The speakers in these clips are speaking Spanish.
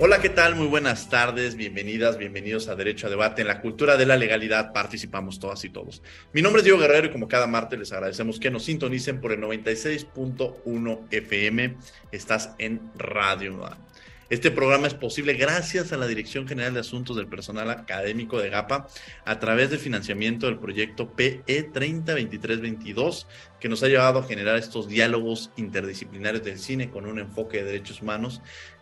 Hola, ¿qué tal? Muy buenas tardes, bienvenidas, bienvenidos a Derecho a Debate. En la cultura de la legalidad participamos todas y todos. Mi nombre es Diego Guerrero y como cada martes les agradecemos que nos sintonicen por el 96.1 FM. Estás en Radio Este programa es posible gracias a la Dirección General de Asuntos del Personal Académico de GAPA a través del financiamiento del proyecto PE 302322 que nos ha llevado a generar estos diálogos interdisciplinarios del cine con un enfoque de derechos humanos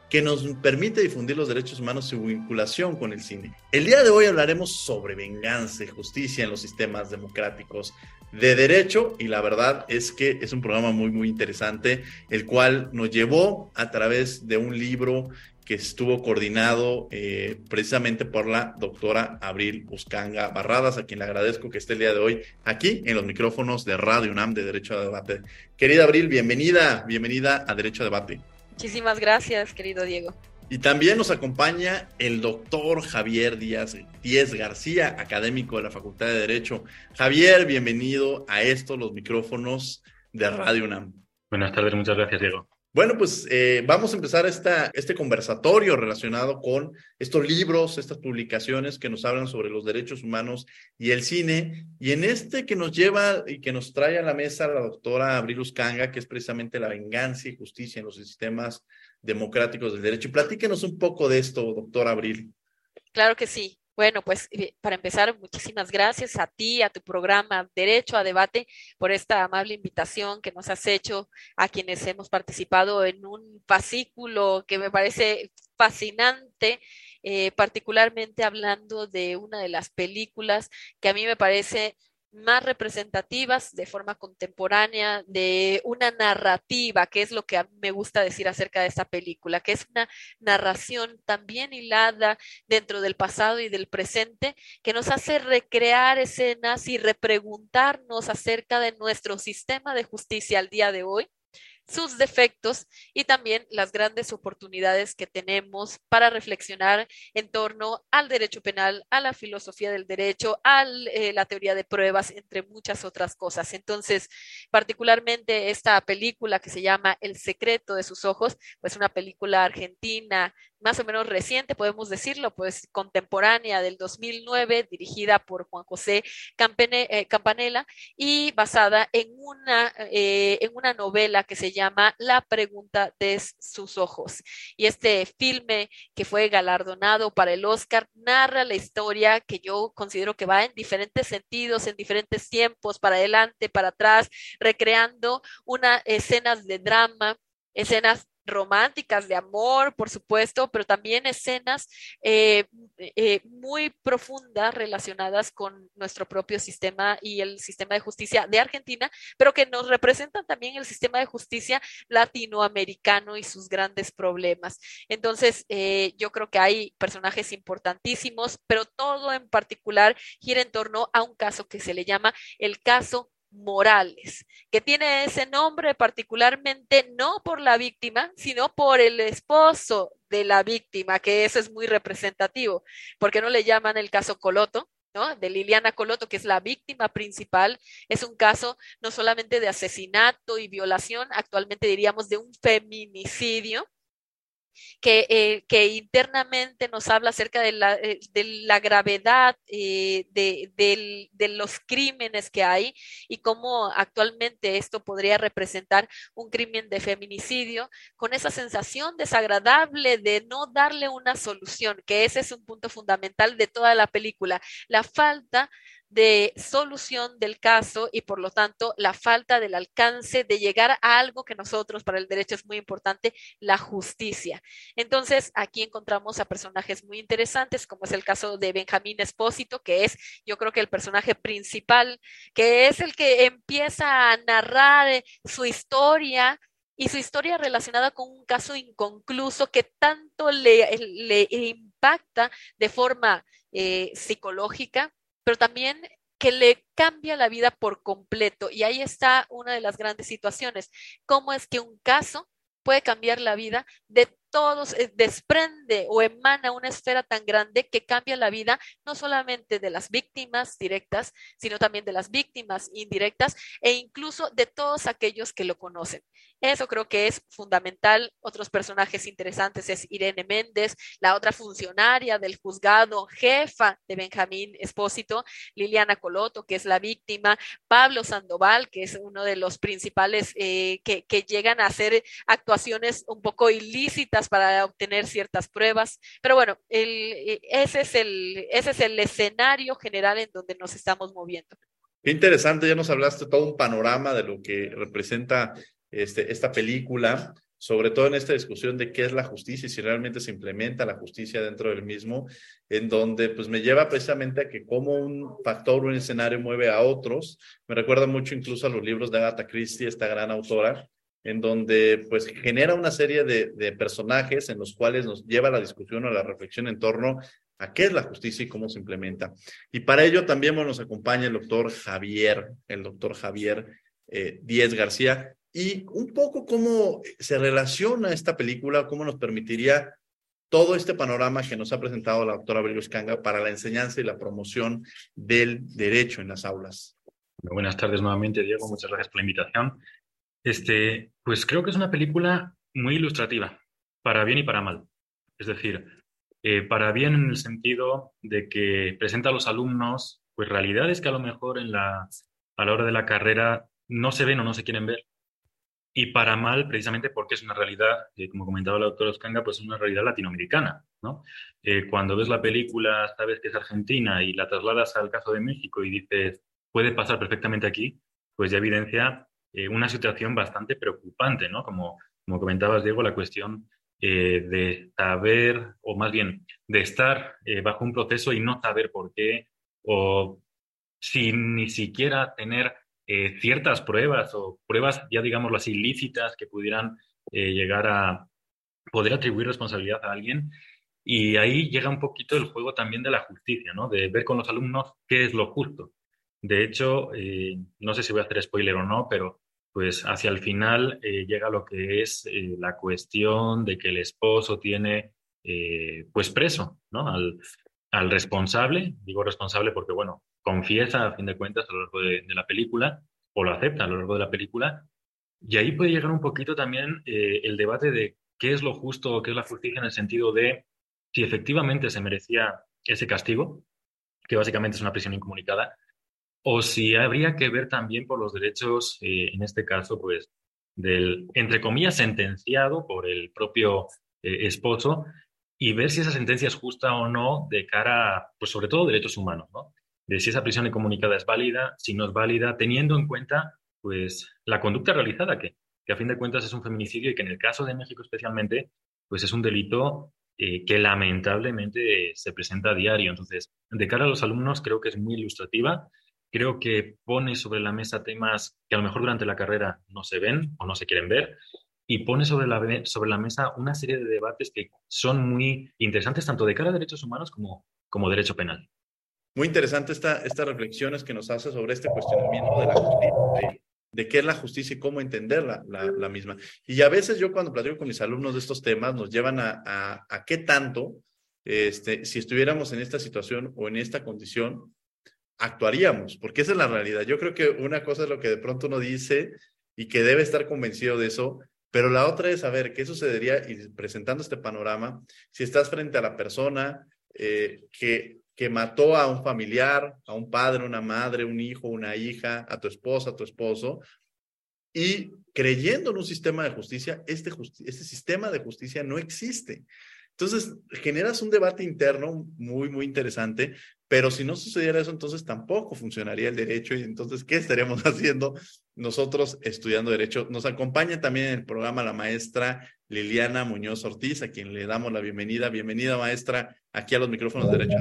que nos permite difundir los derechos humanos y su vinculación con el cine. El día de hoy hablaremos sobre venganza y justicia en los sistemas democráticos de derecho y la verdad es que es un programa muy muy interesante el cual nos llevó a través de un libro que estuvo coordinado eh, precisamente por la doctora Abril Buscanga Barradas, a quien le agradezco que esté el día de hoy aquí en los micrófonos de Radio UNAM de Derecho a Debate. Querida Abril, bienvenida, bienvenida a Derecho a Debate. Muchísimas gracias, querido Diego. Y también nos acompaña el doctor Javier Díaz, Díaz García, académico de la Facultad de Derecho. Javier, bienvenido a estos, los micrófonos de Radio UNAM. Buenas tardes, muchas gracias, Diego. Bueno, pues eh, vamos a empezar esta, este conversatorio relacionado con estos libros, estas publicaciones que nos hablan sobre los derechos humanos y el cine. Y en este que nos lleva y que nos trae a la mesa la doctora Abril Uscanga, que es precisamente la venganza y justicia en los sistemas democráticos del derecho. Platíquenos un poco de esto, doctora Abril. Claro que sí. Bueno, pues eh, para empezar, muchísimas gracias a ti, a tu programa Derecho a Debate, por esta amable invitación que nos has hecho a quienes hemos participado en un fascículo que me parece fascinante, eh, particularmente hablando de una de las películas que a mí me parece más representativas de forma contemporánea de una narrativa, que es lo que me gusta decir acerca de esta película, que es una narración también hilada dentro del pasado y del presente, que nos hace recrear escenas y repreguntarnos acerca de nuestro sistema de justicia al día de hoy sus defectos y también las grandes oportunidades que tenemos para reflexionar en torno al derecho penal, a la filosofía del derecho, a eh, la teoría de pruebas, entre muchas otras cosas. Entonces, particularmente esta película que se llama El secreto de sus ojos, pues una película argentina más o menos reciente, podemos decirlo, pues contemporánea del 2009, dirigida por Juan José eh, Campanella y basada en una, eh, en una novela que se llama La pregunta de sus ojos. Y este filme que fue galardonado para el Oscar narra la historia que yo considero que va en diferentes sentidos, en diferentes tiempos, para adelante, para atrás, recreando unas escenas de drama, escenas románticas, de amor, por supuesto, pero también escenas eh, eh, muy profundas relacionadas con nuestro propio sistema y el sistema de justicia de Argentina, pero que nos representan también el sistema de justicia latinoamericano y sus grandes problemas. Entonces, eh, yo creo que hay personajes importantísimos, pero todo en particular gira en torno a un caso que se le llama el caso Morales, que tiene ese nombre particularmente no por la víctima, sino por el esposo de la víctima, que eso es muy representativo, porque no le llaman el caso Coloto, ¿no? De Liliana Coloto, que es la víctima principal, es un caso no solamente de asesinato y violación, actualmente diríamos de un feminicidio, que, eh, que internamente nos habla acerca de la, eh, gravedad eh, de, los crímenes que hay y cómo actualmente esto podría representar un crimen de feminicidio, con esa sensación desagradable de no darle una solución, que ese es un punto fundamental de toda la película, la falta de solución del caso y por lo tanto la falta del alcance de llegar a algo que nosotros para el derecho es muy importante, la justicia. Entonces aquí encontramos a personajes muy interesantes como es el caso de Benjamín Espósito, que es yo creo que el personaje principal, que es el que empieza a narrar su historia y su historia relacionada con un caso inconcluso que tanto le, le impacta de forma eh, psicológica, pero también que le cambia la vida por completo. Y ahí está una de las grandes situaciones. ¿Cómo es que un caso puede cambiar la vida de todos, eh, desprende o emana una esfera tan grande que cambia la vida no solamente de las víctimas directas, sino también de las víctimas indirectas e incluso de todos aquellos que lo conocen. Eso creo que es fundamental. Otros personajes interesantes es Irene Méndez, la otra funcionaria del juzgado, jefa de Benjamín Espósito, Liliana Coloto, que es la víctima, Pablo Sandoval, que es uno de los principales eh, que, que llegan a hacer actuaciones un poco ilícitas para obtener ciertas pruebas. Pero bueno, el, eh, ese, es el, ese es el escenario general en donde nos estamos moviendo. Qué interesante, ya nos hablaste todo un panorama de lo que representa este, esta película, sobre todo en esta discusión de qué es la justicia y si realmente se implementa la justicia dentro del mismo, en donde pues me lleva precisamente a que como un factor, un escenario mueve a otros. Me recuerda mucho incluso a los libros de Agatha Christie, esta gran autora, en donde pues genera una serie de, personajes en los cuales nos lleva a la discusión o la reflexión en torno a qué es la justicia y cómo se implementa. Y para ello también nos acompaña el doctor Javier, el doctor Javier eh, Díez García, y un poco cómo se relaciona esta película, cómo nos permitiría todo este panorama que nos ha presentado la doctora Kanga para la enseñanza y la promoción del derecho en las aulas. buenas tardes nuevamente, Diego. Muchas gracias por la invitación. Este, pues creo que es una película muy ilustrativa, para bien y para mal. Es decir, eh, para bien en el sentido de que presenta a los alumnos pues realidades que a lo mejor en la, a la hora de la carrera no se ven o no se quieren ver y para mal precisamente porque es una realidad, eh, como comentaba la doctora Oscanga, pues es una realidad latinoamericana. ¿no? Eh, cuando ves la película, sabes que es argentina y la trasladas al caso de México y dices, puede pasar perfectamente aquí, pues ya evidencia eh, una situación bastante preocupante, ¿no? Como, como comentabas, Diego, la cuestión de saber, o más bien, de estar bajo un proceso y no saber por qué, o sin ni siquiera tener eh, ciertas pruebas o pruebas ya digamos las ilícitas que pudieran eh, llegar a poder atribuir responsabilidad a alguien. Y ahí llega un poquito el juego también de la justicia, ¿no? De ver con los alumnos qué es lo justo. De hecho, eh, no sé si voy a hacer spoiler o no, pero pues hacia el final llega lo que es la cuestión de que el esposo tiene pues preso, ¿no? Al, al responsable, digo responsable porque, bueno, confiesa a fin de cuentas a lo largo de, la película o lo acepta a lo largo de la película. Y ahí puede llegar un poquito también eh, el debate de qué es lo justo qué es la justicia en el sentido de si efectivamente se merecía ese castigo, que básicamente es una prisión incomunicada, o si habría que ver también por los derechos, eh, en este caso, pues, del, entre comillas, sentenciado por el propio eh, esposo y ver si esa sentencia es justa o no de cara, pues sobre todo, derechos humanos, ¿no? de si esa prisión incomunicada es válida, si no es válida, teniendo en cuenta pues la conducta realizada, que, que a fin de cuentas es un feminicidio y que en el caso de México especialmente, pues es un delito eh, que lamentablemente se presenta a diario. Entonces, de cara a los alumnos, creo que es muy ilustrativa. Creo que pone sobre la mesa temas que a lo mejor durante la carrera no se ven o no se quieren ver y pone sobre la, sobre la mesa una serie de debates que son muy interesantes tanto de cara a derechos humanos como, como derecho penal. Muy interesante esta, estas reflexiones que nos hace sobre este cuestionamiento de la justicia, de, qué es la justicia y cómo entenderla la, misma. Y a veces yo cuando platico con mis alumnos de estos temas nos llevan a, a, qué tanto, este, si estuviéramos en esta situación o en esta condición, actuaríamos, porque esa es la realidad. Yo creo que una cosa es lo que de pronto uno dice y que debe estar convencido de eso, Pero la otra es saber qué sucedería y presentando este panorama, si estás frente a la persona eh, que, que mató a un familiar, a un padre, una madre, un hijo, una hija, a tu esposa, a tu esposo, y creyendo en un sistema de justicia, este, este sistema de justicia no existe. Entonces, generas un debate interno muy, muy interesante, pero si no sucediera eso, entonces tampoco funcionaría el derecho y entonces, ¿qué estaríamos haciendo nosotros estudiando derecho? Nos acompaña también en el programa la maestra Liliana Muñoz Ortiz, a quien le damos la bienvenida. Bienvenida, maestra, aquí a los micrófonos de derecho.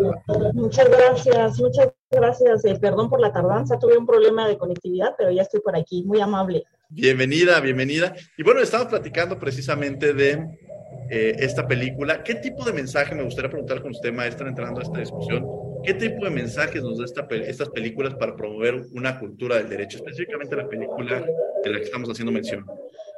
Muchas gracias, muchas gracias. Eh, perdón por la tardanza, tuve un problema de conectividad, pero ya estoy por aquí. Muy amable. Bienvenida, bienvenida. Y bueno, estamos platicando precisamente de eh, esta película. ¿Qué tipo de mensaje, me gustaría preguntar con usted, maestra, entrando a esta discusión, qué tipo de mensajes nos da esta, estas películas para promover una cultura del derecho, específicamente la película de la que estamos haciendo mención?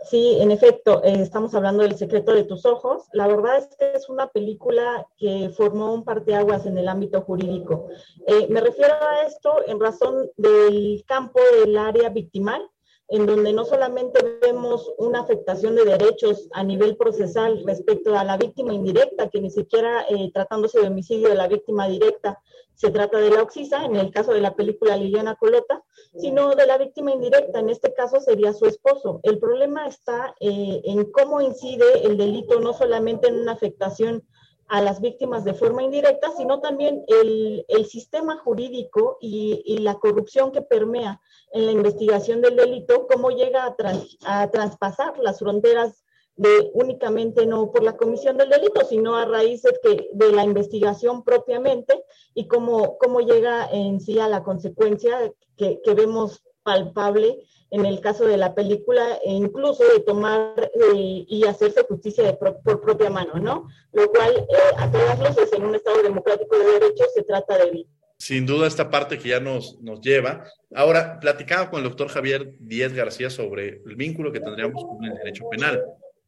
Sí, en efecto, eh, estamos hablando del secreto de tus ojos. La verdad es que es una película que formó un parteaguas en el ámbito jurídico. Eh, me refiero a esto en razón del campo del área victimal, en donde no solamente vemos una afectación de derechos a nivel procesal respecto a la víctima indirecta, que ni siquiera eh, tratándose de homicidio de la víctima directa se trata de la oxisa, en el caso de la película Liliana Colota, sino de la víctima indirecta, en este caso sería su esposo. El problema está eh, en cómo incide el delito no solamente en una afectación a las víctimas de forma indirecta, sino también el, el sistema jurídico y, y, la corrupción que permea en la investigación del delito, cómo llega a, trans, a traspasar las fronteras de únicamente no por la comisión del delito, sino a raíz de, que, de la investigación propiamente y cómo, cómo llega en sí a la consecuencia que, que vemos palpable en el caso de la película, e incluso de tomar eh, y hacerse justicia por propia mano, ¿no? Lo cual, eh, a todas luces, en un Estado democrático de derechos se trata de. Sin duda, esta parte que ya nos, nos lleva. Ahora, platicaba con el doctor Javier Díez García sobre el vínculo que tendríamos con el derecho penal.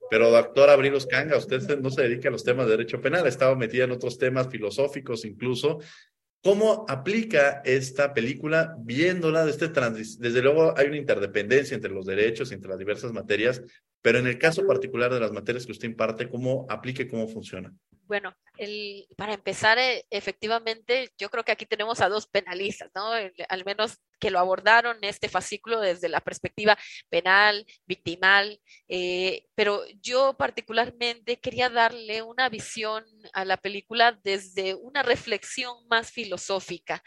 Pero, doctor Abril Oscanga, usted no se dedica a los temas de derecho penal, ha estado metida en otros temas filosóficos incluso, ¿Cómo aplica esta película viéndola desde, desde luego hay una interdependencia entre los derechos entre las diversas materias, pero en el caso particular de las materias que usted imparte, ¿cómo aplica y cómo funciona? Bueno, para empezar, eh, efectivamente, yo creo que aquí tenemos a dos penalistas, ¿no? Al menos que lo abordaron este fascículo desde la perspectiva penal, victimal, eh, pero yo particularmente quería darle una visión a la película desde una reflexión más filosófica,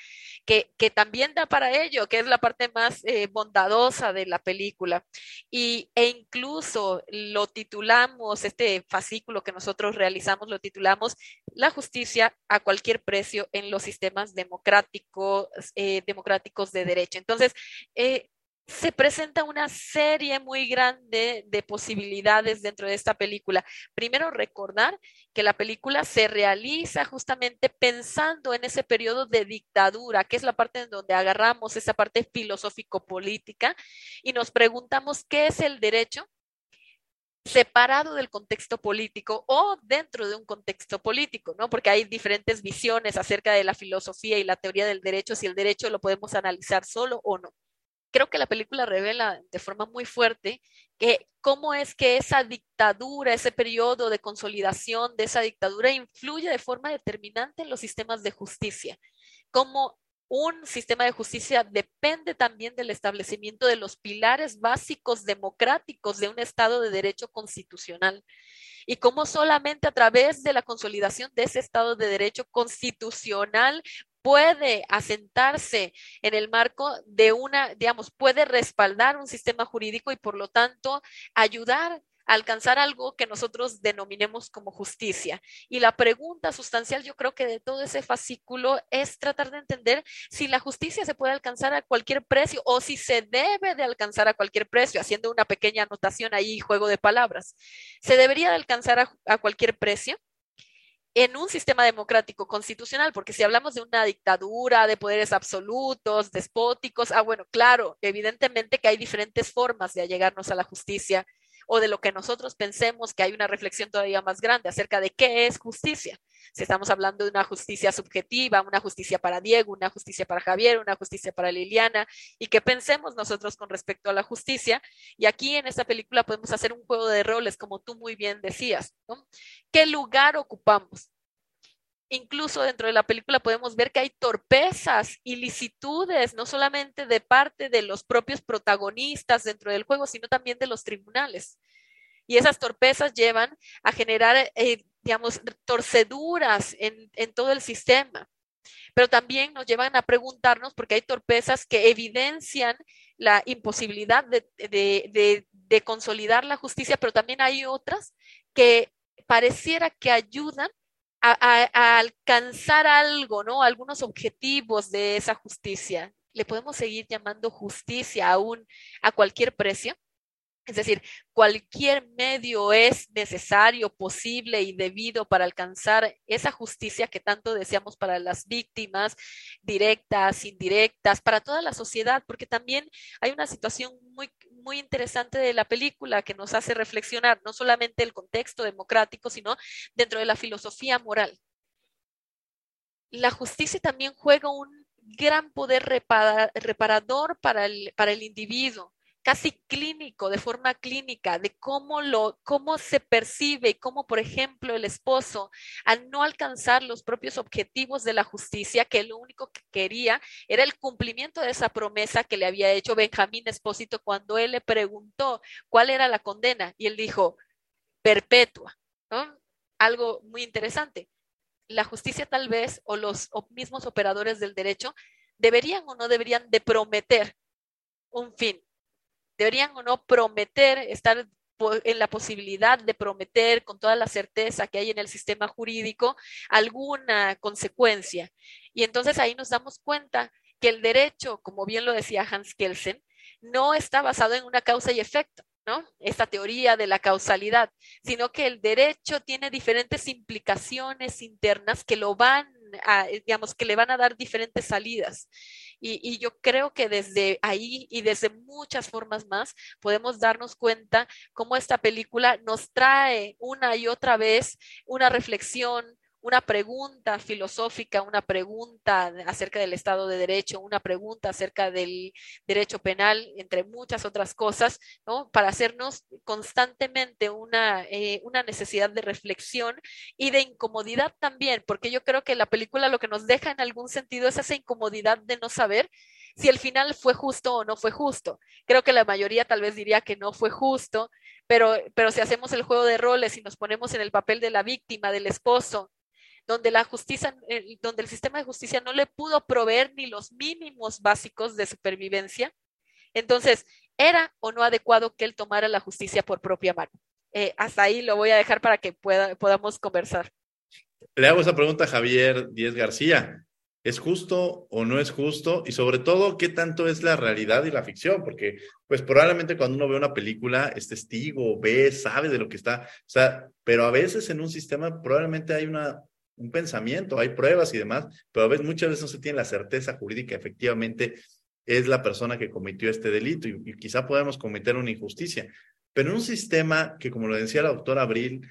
que, que también da para ello, que es la parte más eh, bondadosa de la película. Y, e incluso lo titulamos, este fascículo que nosotros realizamos, lo titulamos La justicia a cualquier precio en los sistemas democráticos, eh, democráticos de derecho. Entonces, eh, se presenta una serie muy grande de posibilidades dentro de esta película. Primero, recordar que la película se realiza justamente pensando en ese periodo de dictadura, que es la parte en donde agarramos esa parte filosófico-política y nos preguntamos qué es el derecho separado del contexto político o dentro de un contexto político, ¿no? Porque hay diferentes visiones acerca de la filosofía y la teoría del derecho, si el derecho lo podemos analizar solo o no. Creo que la película revela de forma muy fuerte que cómo es que esa dictadura, ese periodo de consolidación de esa dictadura influye de forma determinante en los sistemas de justicia, cómo un sistema de justicia depende también del establecimiento de los pilares básicos democráticos de un Estado de Derecho constitucional. Y cómo solamente a través de la consolidación de ese Estado de Derecho constitucional puede asentarse en el marco de una, digamos, puede respaldar un sistema jurídico y por lo tanto ayudar alcanzar algo que nosotros denominemos como justicia. Y la pregunta sustancial, yo creo que de todo ese fascículo es tratar de entender si la justicia se puede alcanzar a cualquier precio o si se debe de alcanzar a cualquier precio, haciendo una pequeña anotación ahí, juego de palabras. ¿Se debería de alcanzar a, a cualquier precio? en un sistema democrático constitucional, porque si hablamos de una dictadura, de poderes absolutos, despóticos, ah, bueno, claro, evidentemente que hay diferentes formas de allegarnos a la justicia o de lo que nosotros pensemos que hay una reflexión todavía más grande acerca de qué es justicia. Si estamos hablando de una justicia subjetiva, una justicia para Diego, una justicia para Javier, una justicia para Liliana, y qué pensemos nosotros con respecto a la justicia. Y aquí en esta película podemos hacer un juego de roles, como tú muy bien decías. ¿no? ¿Qué lugar ocupamos? Incluso dentro de la película podemos ver que hay torpezas, ilicitudes, no solamente de parte de los propios protagonistas dentro del juego, sino también de los tribunales. Y esas torpezas llevan a generar, eh, digamos, torceduras en, todo el sistema. Pero también nos llevan a preguntarnos, porque hay torpezas que evidencian la imposibilidad de, de consolidar la justicia, pero también hay otras que pareciera que ayudan a, alcanzar algo, ¿no? Algunos objetivos de esa justicia. ¿Le podemos seguir llamando justicia aún a cualquier precio? Es decir, cualquier medio es necesario, posible y debido para alcanzar esa justicia que tanto deseamos para las víctimas, directas, indirectas, para toda la sociedad, porque también hay una situación muy, muy interesante de la película que nos hace reflexionar no solamente el contexto democrático, sino dentro de la filosofía moral. La justicia también juega un gran poder reparador para el, para el individuo casi clínico, de forma clínica, de cómo, lo, cómo se percibe y cómo, por ejemplo, el esposo, al no alcanzar los propios objetivos de la justicia, que lo único que quería era el cumplimiento de esa promesa que le había hecho Benjamín Espósito cuando él le preguntó cuál era la condena y él dijo, perpetua, Algo muy interesante. La justicia tal vez o los mismos operadores del derecho deberían o no deberían de prometer un fin, deberían o no prometer estar en la posibilidad de prometer con toda la certeza que hay en el sistema jurídico alguna consecuencia. Y entonces ahí nos damos cuenta que el derecho, como bien lo decía Hans Kelsen, no está basado en una causa y efecto, ¿no? Esta teoría de la causalidad, sino que el derecho tiene diferentes implicaciones internas que lo van digamos, que le van a dar diferentes salidas. Y, yo creo que desde ahí y desde muchas formas más podemos darnos cuenta cómo esta película nos trae una y otra vez una reflexión, una pregunta filosófica, una pregunta acerca del Estado de Derecho, una pregunta acerca del derecho penal, entre muchas otras cosas, ¿no? Para hacernos constantemente una, eh, una necesidad de reflexión y de incomodidad también, porque yo creo que la película lo que nos deja en algún sentido es esa incomodidad de no saber si el final fue justo o no fue justo. Creo que la mayoría tal vez diría que no fue justo, pero, pero si hacemos el juego de roles y nos ponemos en el papel de la víctima, del esposo, donde la justicia, eh, donde el sistema de justicia no le pudo proveer ni los mínimos básicos de supervivencia. Entonces, ¿era o no adecuado que él tomara la justicia por propia mano? Eh, hasta ahí lo voy a dejar para que pueda, podamos conversar. Le hago esa pregunta a Javier Díez García. ¿Es justo o no es justo? Y sobre todo, ¿qué tanto es la realidad y la ficción? Porque, pues probablemente cuando uno ve una película es testigo, ve, sabe de lo que está, o sea, pero a veces en un sistema probablemente hay una un pensamiento, hay pruebas y demás, pero a veces muchas veces no se tiene la certeza jurídica, efectivamente es la persona que cometió este delito y, quizá podemos cometer una injusticia. Pero en un sistema que, como lo decía la doctora Abril,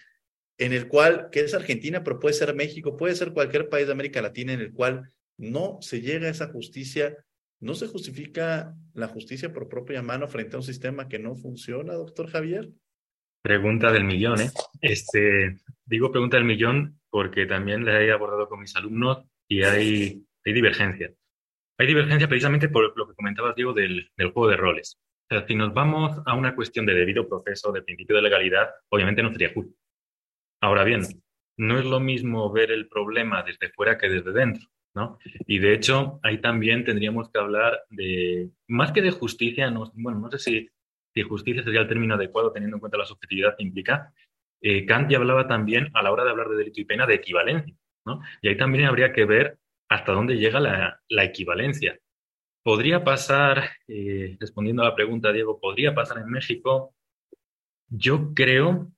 en el cual, que es Argentina, pero puede ser México, puede ser cualquier país de América Latina en el cual no se llega a esa justicia, no se justifica la justicia por propia mano frente a un sistema que no funciona, doctor Javier. Pregunta del millón, ¿eh? Este, digo pregunta del millón porque también la he abordado con mis alumnos y hay, hay divergencia. Hay divergencia precisamente por lo que comentabas, Diego, del, del juego de roles. Si nos vamos a una cuestión de debido proceso, de principio de legalidad, obviamente no sería justo. Ahora bien, no es lo mismo ver el problema desde fuera que desde dentro, ¿no? Y de hecho, ahí también tendríamos que hablar de, más que de justicia, no, bueno, no sé si, si justicia sería el término adecuado teniendo en cuenta la subjetividad que implica, eh, Kant ya hablaba también a la hora de hablar de delito y pena de equivalencia, ¿no? Y ahí también habría que ver hasta dónde llega la, equivalencia. ¿Podría pasar, eh, respondiendo a la pregunta, Diego, ¿podría pasar en México? Yo creo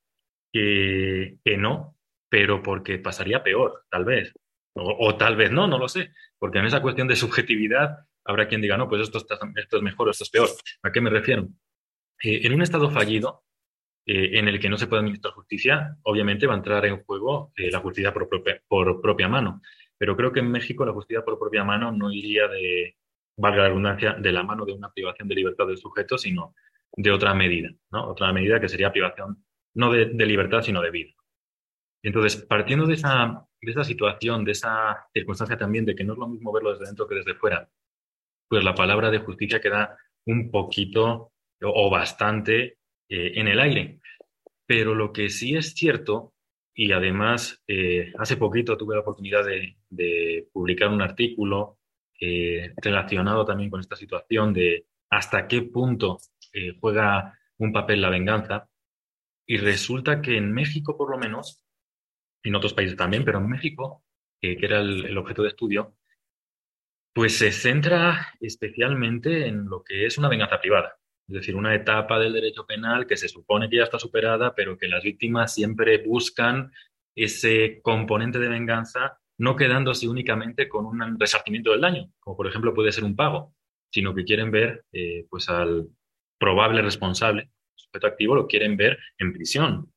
que, no, pero porque pasaría peor, tal vez. O, tal vez no, no lo sé, porque en esa cuestión de subjetividad habrá quien diga, no, pues esto, es mejor, esto es peor. ¿A qué me refiero? Eh, en un estado fallido, eh, en el que no se puede administrar justicia, obviamente va a entrar en juego eh, la justicia por propia, mano. Pero creo que en México la justicia por propia mano no iría de, valga la redundancia, de la mano de una privación de libertad del sujeto, sino de otra medida, ¿no? Otra medida que sería privación no de, libertad, sino de vida. Entonces, partiendo de esa, de esa situación, de esa circunstancia también de que no es lo mismo verlo desde dentro que desde fuera, pues la palabra de justicia queda un poquito o bastante eh, en el aire. Pero lo que sí es cierto, y además eh, hace poquito tuve la oportunidad de, publicar un artículo eh, relacionado también con esta situación de hasta qué punto juega un papel la venganza. Y resulta que en México, por lo menos, en otros países también, pero en México, que era el objeto de estudio, pues se centra especialmente en lo que es una venganza privada. Es decir, una etapa del derecho penal que se supone que ya está superada, pero que las víctimas siempre buscan ese componente de venganza, no quedándose únicamente con un resarcimiento del daño, como por ejemplo puede ser un pago, sino que quieren ver eh, pues al probable responsable, sujeto activo, lo quieren ver en prisión.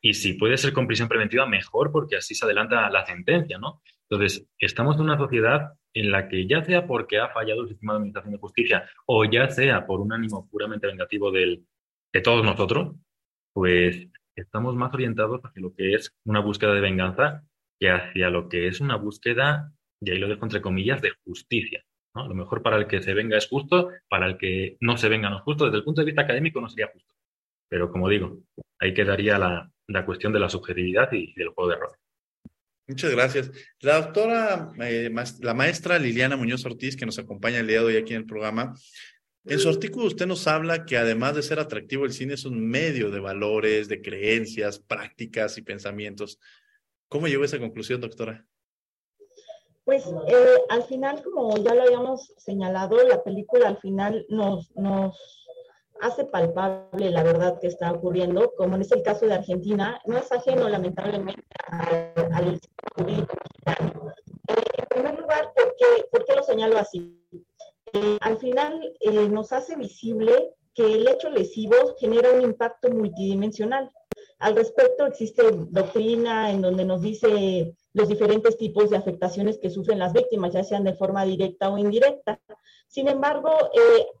Y si puede ser con prisión preventiva, mejor, porque así se adelanta la sentencia, ¿no? Entonces, estamos en una sociedad en la que ya sea porque ha fallado el sistema de administración de justicia o ya sea por un ánimo puramente vengativo del, de todos nosotros, pues estamos más orientados hacia lo que es una búsqueda de venganza que hacia lo que es una búsqueda, y ahí lo dejo entre comillas, de justicia. ¿no? Lo mejor para el que se venga es justo, para el que no se venga no es justo. Desde el punto de vista académico no sería justo. Pero como digo, ahí quedaría la, cuestión de la subjetividad y del juego de roles. Muchas gracias. La doctora, eh, la maestra Liliana Muñoz Ortiz, que nos acompaña el día de hoy aquí en el programa, en su artículo usted nos habla que además de ser atractivo, el cine es un medio de valores, de creencias, prácticas y pensamientos. ¿Cómo llegó a esa conclusión, doctora? Pues eh, al final, como ya lo habíamos señalado, la película al final nos, nos hace palpable la verdad que está ocurriendo, como en el caso de Argentina, no es ajeno lamentablemente al sistema jurídico mexicano. Eh, en primer lugar, ¿por qué, ¿por qué lo señalo así? Eh, al final eh, nos hace visible que el hecho lesivo genera un impacto multidimensional. Al respecto, existe doctrina en donde nos dice los diferentes tipos de afectaciones que sufren las víctimas, ya sean de forma directa o indirecta. Sin embargo,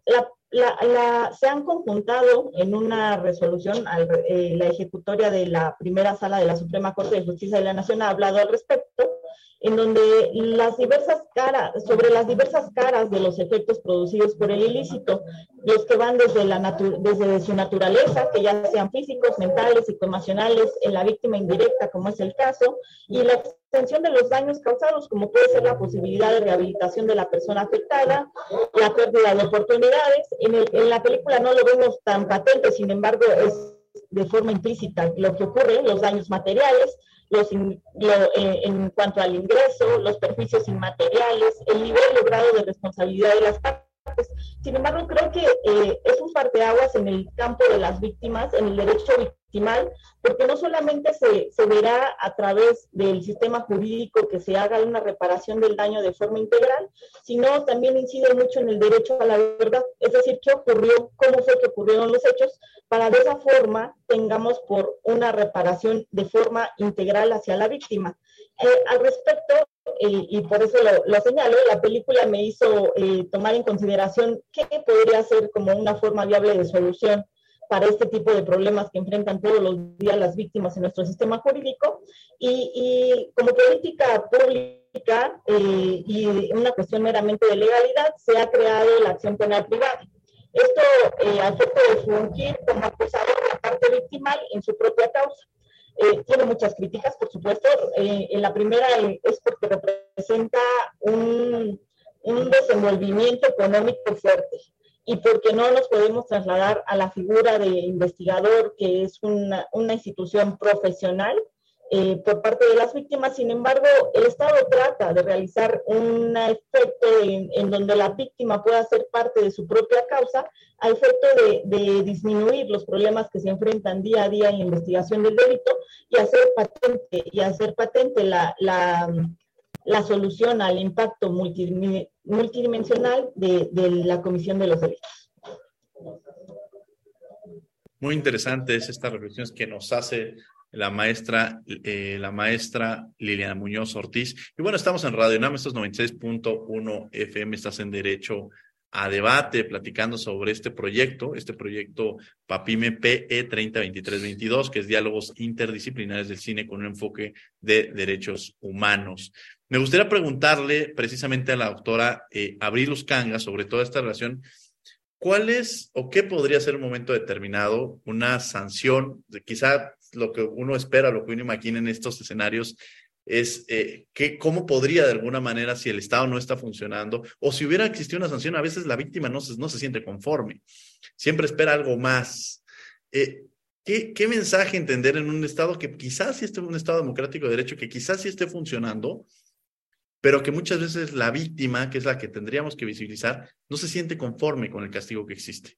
la la, se han conjuntado en una resolución, eh, la ejecutoria de la primera sala de la Suprema Corte de Justicia de la Nación ha hablado al respecto, en donde las diversas caras, sobre las diversas caras de los efectos producidos por el ilícito, los que van desde, la desde su naturaleza, que ya sean físicos, mentales, psicoemocionales, en la víctima indirecta, como es el caso, y la extensión de los daños causados, como puede ser la posibilidad de rehabilitación de la persona afectada, la pérdida de oportunidades. En, en la película no lo vemos tan patente, sin embargo, es de forma implícita lo que ocurre, los daños materiales, los eh, en cuanto al ingreso, los perjuicios inmateriales, el nivel logrado de responsabilidad de las partes. Sin embargo, creo que eh, es un parteaguas en el campo de las víctimas, en el derecho victimal, porque no solamente se, se, verá a través del sistema jurídico que se haga una reparación del daño de forma integral, sino también incide mucho en el derecho a la verdad, es decir, qué ocurrió, cómo fue que ocurrieron los hechos, para de esa forma tengamos por una reparación de forma integral hacia la víctima. Eh, al respecto, eh, y por eso lo, señalo, la película me hizo eh, tomar en consideración qué podría ser como una forma viable de solución para este tipo de problemas que enfrentan todos los días las víctimas en nuestro sistema jurídico. Y, y como política pública y una cuestión meramente de legalidad, se ha creado la acción penal privada. Esto eh, al de fungir como acusador de la parte victimal en su propia causa. Eh, tiene muchas críticas, por supuesto. Eh, en la primera es porque representa un, un desenvolvimiento económico fuerte y porque no nos podemos trasladar a la figura de investigador, que es una, una institución profesional, eh, por parte de las víctimas. Sin embargo, el Estado trata de realizar un efecto en, donde la víctima pueda ser parte de su propia causa, a efecto de, disminuir los problemas que se enfrentan día a día en la investigación del delito y hacer patente, y hacer patente la, la, solución al impacto multidimensional de, de la comisión de los delitos. Muy interesante es esta reflexión que nos hace la maestra, eh, la maestra Liliana Muñoz Ortiz. Y bueno, estamos en Radio NAM, estos 96.1 FM, estás en Derecho a Debate, platicando sobre este proyecto, este proyecto PAPIME PE 302322, que es Diálogos Interdisciplinares del Cine con un enfoque de derechos humanos. Me gustaría preguntarle precisamente a la doctora eh, Abril Uscanga sobre toda esta relación ¿Cuál es o qué podría ser un momento determinado una sanción? Quizá lo que uno espera, lo que uno imagina en estos escenarios es eh, que, cómo podría de alguna manera, si el Estado no está funcionando, o si hubiera existido una sanción, a veces la víctima no se, no se siente conforme, siempre espera algo más. Eh, ¿qué, ¿Qué mensaje entender en un Estado que quizás sí esté un Estado democrático de derecho, que quizás sí esté funcionando, pero que muchas veces la víctima, que es la que tendríamos que visibilizar, no se siente conforme con el castigo que existe.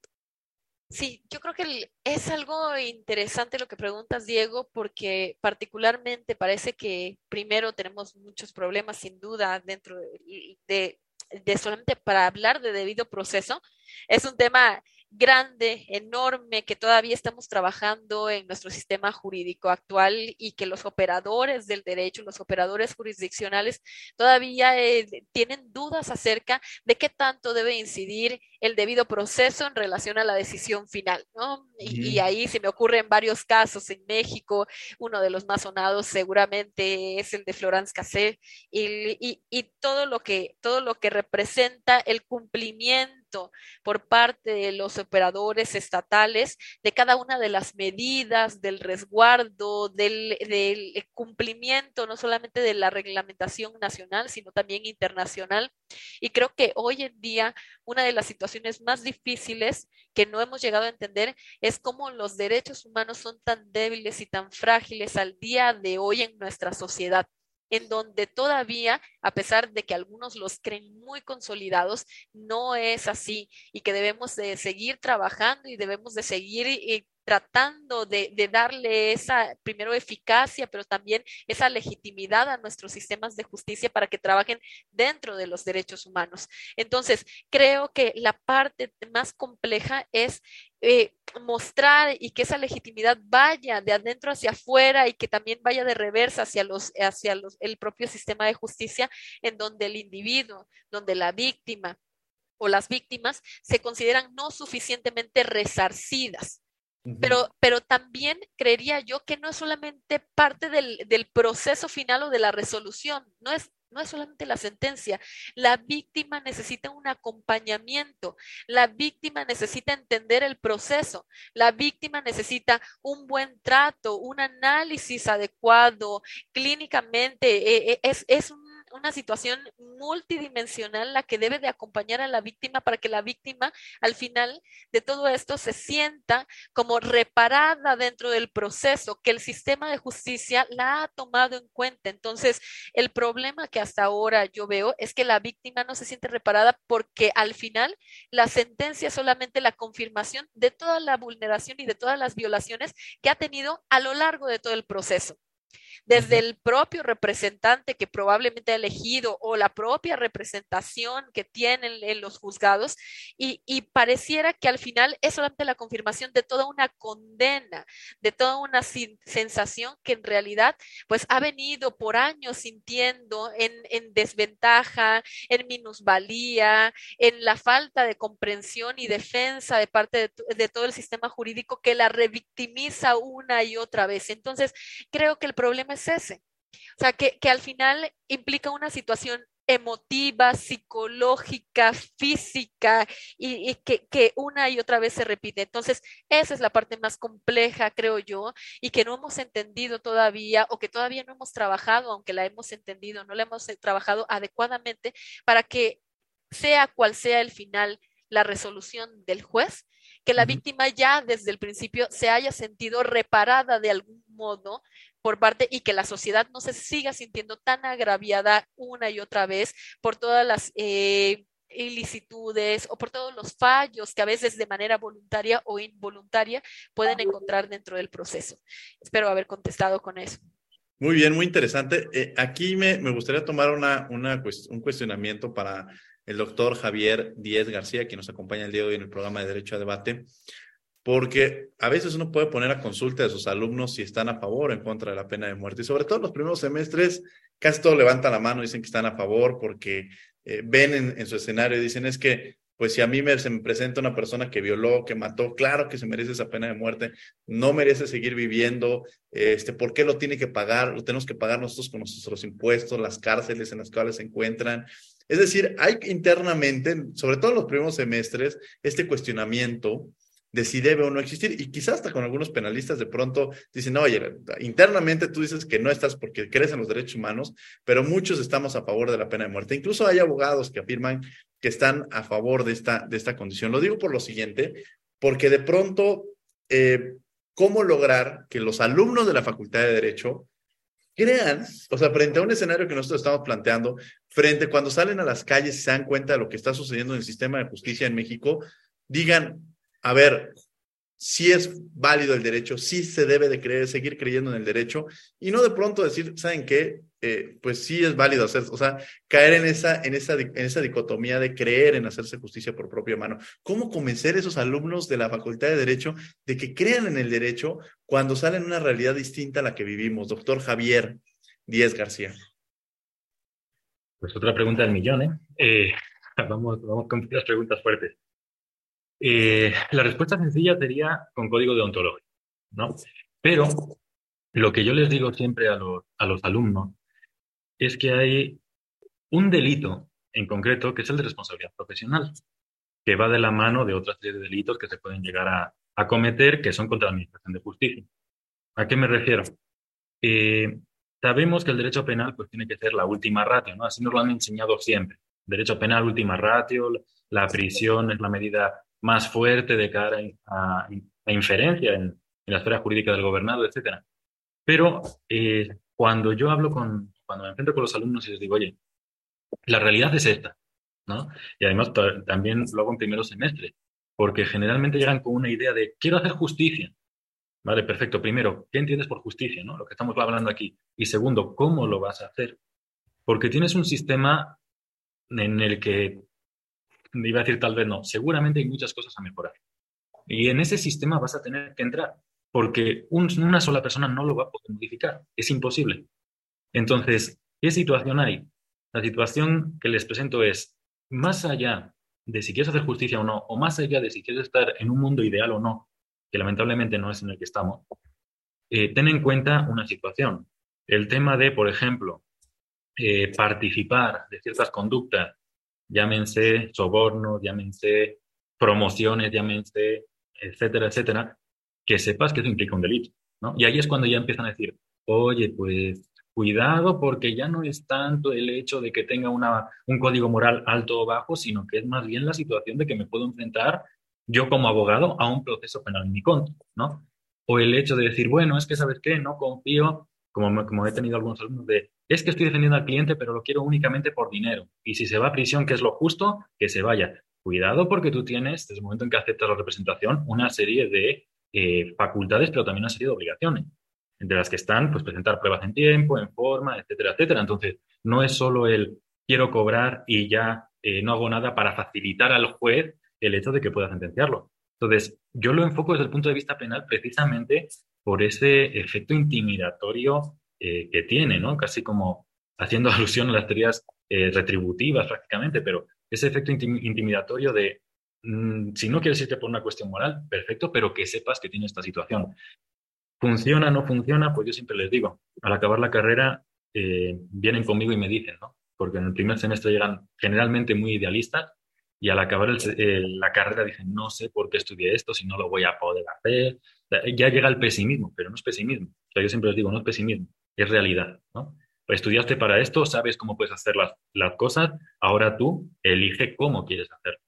Sí, yo creo que es algo interesante lo que preguntas, Diego, porque particularmente parece que primero tenemos muchos problemas, sin duda, dentro de, de, de solamente para hablar de debido proceso. Es un tema grande, enorme, que todavía estamos trabajando en nuestro sistema jurídico actual y que los operadores del derecho, los operadores jurisdiccionales, todavía eh, tienen dudas acerca de qué tanto debe incidir el debido proceso en relación a la decisión final, ¿no? Y, ahí se me ocurren varios casos en México, uno de los más sonados seguramente es el de Florence Cassé, y, y todo, lo que, todo lo que representa el cumplimiento por parte de los operadores estatales de cada una de las medidas, del resguardo, del, cumplimiento no solamente de la reglamentación nacional, sino también internacional. Y creo que hoy en día una de las situaciones más difíciles que no hemos llegado a entender es cómo los derechos humanos son tan débiles y tan frágiles al día de hoy en nuestra sociedad en donde todavía, a pesar de que algunos los creen muy consolidados, no es así y que debemos de seguir trabajando y debemos de seguir eh, tratando de, darle esa, primero, eficacia, pero también esa legitimidad a nuestros sistemas de justicia para que trabajen dentro de los derechos humanos. Entonces, creo que la parte más compleja es eh, mostrar y que esa legitimidad vaya de adentro hacia afuera y que también vaya de reversa hacia los hacia los, el propio sistema de justicia en donde el individuo, donde la víctima o las víctimas se consideran no suficientemente resarcidas. Pero, pero también creería yo que no es solamente parte del, del, proceso final o de la resolución, no es, no es solamente la sentencia. La víctima necesita un acompañamiento, la víctima necesita entender el proceso, la víctima necesita un buen trato, un análisis adecuado, clínicamente, eh, eh, es, es un una situación multidimensional la que debe de acompañar a la víctima para que la víctima al final de todo esto se sienta como reparada dentro del proceso, que el sistema de justicia la ha tomado en cuenta. Entonces, el problema que hasta ahora yo veo es que la víctima no se siente reparada porque al final la sentencia es solamente la confirmación de toda la vulneración y de todas las violaciones que ha tenido a lo largo de todo el proceso desde el propio representante que probablemente ha elegido o la propia representación que tienen en los juzgados y, pareciera que al final es solamente la confirmación de toda una condena, de toda una sensación que en realidad pues ha venido por años sintiendo en, desventaja, en minusvalía, en la falta de comprensión y defensa de parte de, de todo el sistema jurídico que la revictimiza una y otra vez. Entonces, creo que el problema es ese. O sea, que, al final implica una situación emotiva, psicológica, física y, que, que, una y otra vez se repite. Entonces, esa es la parte más compleja, creo yo, y que no hemos entendido todavía o que todavía no hemos trabajado, aunque la hemos entendido, no la hemos trabajado adecuadamente para que sea cual sea el final, la resolución del juez, que la víctima ya desde el principio se haya sentido reparada de algún modo por parte y que la sociedad no se siga sintiendo tan agraviada una y otra vez por todas las eh, ilicitudes o por todos los fallos que a veces de manera voluntaria o involuntaria pueden encontrar dentro del proceso. Espero haber contestado con eso. Muy bien, muy interesante. Eh, aquí me, me, gustaría tomar una, una, un cuestionamiento para el doctor Javier Díez García, que nos acompaña el día de hoy en el programa de Derecho a Debate. Porque a veces uno puede poner a consulta de sus alumnos si están a favor o en contra de la pena de muerte. Y sobre todo en los primeros semestres, casi todos levantan la mano dicen que están a favor porque eh, ven en, su escenario y dicen es que, pues si a mí me, se me presenta una persona que violó, que mató, claro que se merece esa pena de muerte, no merece seguir viviendo, este, ¿por qué lo tiene que pagar? Lo tenemos que pagar nosotros con nuestros impuestos, las cárceles en las cuales se encuentran. Es decir, hay internamente, sobre todo en los primeros semestres, este cuestionamiento de si debe o no existir. Y quizás hasta con algunos penalistas de pronto dicen, oye, internamente tú dices que no estás porque crees en los derechos humanos, pero muchos estamos a favor de la pena de muerte. Incluso hay abogados que afirman que están a favor de esta, de esta condición. Lo digo por lo siguiente, porque de pronto, eh, ¿cómo lograr que los alumnos de la Facultad de Derecho crean, o sea, frente a un escenario que nosotros estamos planteando, frente cuando salen a las calles y se dan cuenta de lo que está sucediendo en el sistema de justicia en México, digan, a ver, si es válido el derecho, sí se debe de creer, seguir creyendo en el derecho y no de pronto decir, ¿saben qué? Eh, pues sí es válido hacer, o sea, caer en esa, en, esa, en esa dicotomía de creer en hacerse justicia por propia mano. ¿Cómo convencer a esos alumnos de la Facultad de Derecho de que crean en el derecho cuando salen una realidad distinta a la que vivimos? Doctor Javier Díez García. Pues otra pregunta del millón, ¿eh? eh vamos, vamos con las preguntas fuertes. Eh, la respuesta sencilla sería con código deontológico, ¿no? Pero lo que yo les digo siempre a los, a los alumnos es que hay un delito en concreto que es el de responsabilidad profesional, que va de la mano de otra serie de delitos que se pueden llegar a, a cometer que son contra la Administración de Justicia. ¿A qué me refiero? Eh, sabemos que el derecho penal pues, tiene que ser la última ratio, ¿no? Así nos lo han enseñado siempre. Derecho penal, última ratio, la prisión es la medida más fuerte de cara a, inferencia en, la esfera jurídica del gobernado, etc. Pero eh, cuando yo hablo con, cuando me enfrento con los alumnos y les digo, oye, la realidad es esta, ¿no? Y además también lo hago en primeros semestres, porque generalmente llegan con una idea de, quiero hacer justicia. Vale, perfecto. Primero, ¿qué entiendes por justicia, no? Lo que estamos hablando aquí. Y segundo, ¿cómo lo vas a hacer? Porque tienes un sistema en el que iba a decir tal vez no, seguramente hay muchas cosas a mejorar. Y en ese sistema vas a tener que entrar, porque una sola persona no lo va a poder modificar, es imposible. Entonces, ¿qué situación hay? La situación que les presento es, más allá de si quieres hacer justicia o no, o más allá de si quieres estar en un mundo ideal o no, que lamentablemente no es en el que estamos, eh, ten en cuenta una situación. El tema de, por ejemplo, eh, participar de ciertas conductas llámense sobornos, llámense promociones, llámense, etcétera, etcétera, que sepas que eso implica un delito, ¿no? Y ahí es cuando ya empiezan a decir, oye, pues cuidado porque ya no es tanto el hecho de que tenga una, un código moral alto o bajo, sino que es más bien la situación de que me puedo enfrentar yo como abogado a un proceso penal en mi contra, ¿no? O el hecho de decir, bueno, es que, ¿sabes qué? No confío, como, como he tenido algunos alumnos de, es que estoy defendiendo al cliente, pero lo quiero únicamente por dinero. Y si se va a prisión, que es lo justo, que se vaya. Cuidado porque tú tienes, desde el momento en que aceptas la representación, una serie de eh, facultades, pero también una serie de obligaciones, entre las que están, pues, presentar pruebas en tiempo, en forma, etcétera, etcétera. Entonces, no es solo el quiero cobrar y ya eh, no hago nada para facilitar al juez el hecho de que pueda sentenciarlo. Entonces, yo lo enfoco desde el punto de vista penal precisamente por ese efecto intimidatorio eh, que tiene, ¿no? Casi como haciendo alusión a las teorías eh, retributivas prácticamente, pero ese efecto intimidatorio de, mm, si no quieres irte por una cuestión moral, perfecto, pero que sepas que tiene esta situación. ¿Funciona, no funciona? Pues yo siempre les digo, al acabar la carrera eh, vienen conmigo y me dicen, ¿no? Porque en el primer semestre llegan generalmente muy idealistas y al acabar la carrera dicen, no sé por qué estudié esto, si no lo voy a poder hacer. Ya llega el pesimismo, pero no es pesimismo. O yo siempre les digo, no es pesimismo, es realidad, ¿no? Estudiaste para esto, sabes cómo puedes hacer las, cosas, ahora tú elige cómo quieres hacerlo.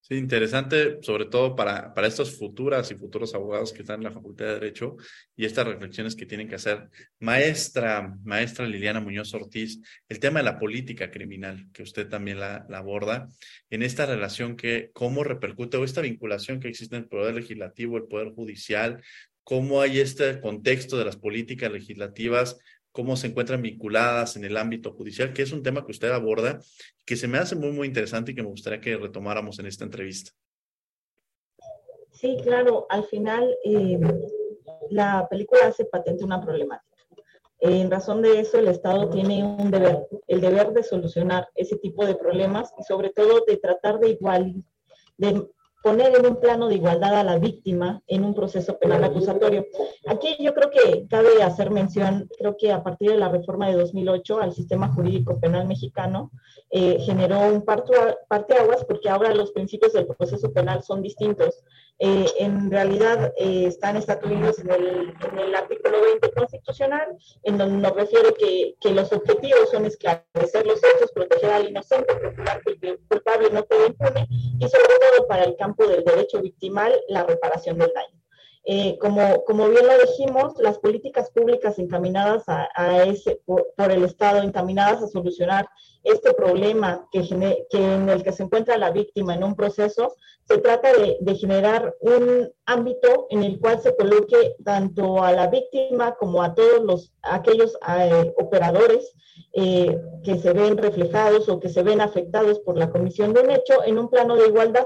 Sí, interesante, sobre todo para, para estos futuras y futuros abogados que están en la Facultad de Derecho y estas reflexiones que tienen que hacer. Maestra, maestra Liliana Muñoz Ortiz, el tema de la política criminal, que usted también la, aborda, en esta relación que, cómo repercute o esta vinculación que existe entre el Poder Legislativo, el Poder Judicial, cómo hay este contexto de las políticas legislativas cómo se encuentran vinculadas en el ámbito judicial, que es un tema que usted aborda, que se me hace muy, muy interesante y que me gustaría que retomáramos en esta entrevista. Sí, claro, al final eh, la película hace patente una problemática. En razón de eso, el Estado tiene un deber, el deber de solucionar ese tipo de problemas y sobre todo de tratar de igual, de poner en un plano de igualdad a la víctima en un proceso penal acusatorio. Aquí yo creo que cabe hacer mención, creo que a partir de la reforma de 2008 al sistema jurídico penal mexicano eh, generó un parteaguas porque ahora los principios del proceso penal son distintos. Eh, en realidad eh, están estatuidos en el, artículo 20 constitucional, en donde nos refiere que, que, los objetivos son esclarecer los hechos, proteger al inocente, procurar que el culpable no quede impune y sobre todo para el campo del derecho victimal, la reparación del daño. Eh, como, como bien lo dijimos, las políticas públicas encaminadas a, a ese, por, por, el Estado, encaminadas a solucionar este problema que, que, en el que se encuentra la víctima en un proceso, se trata de, de, generar un ámbito en el cual se coloque tanto a la víctima como a todos los, aquellos eh, operadores eh, que se ven reflejados o que se ven afectados por la comisión de un hecho en un plano de igualdad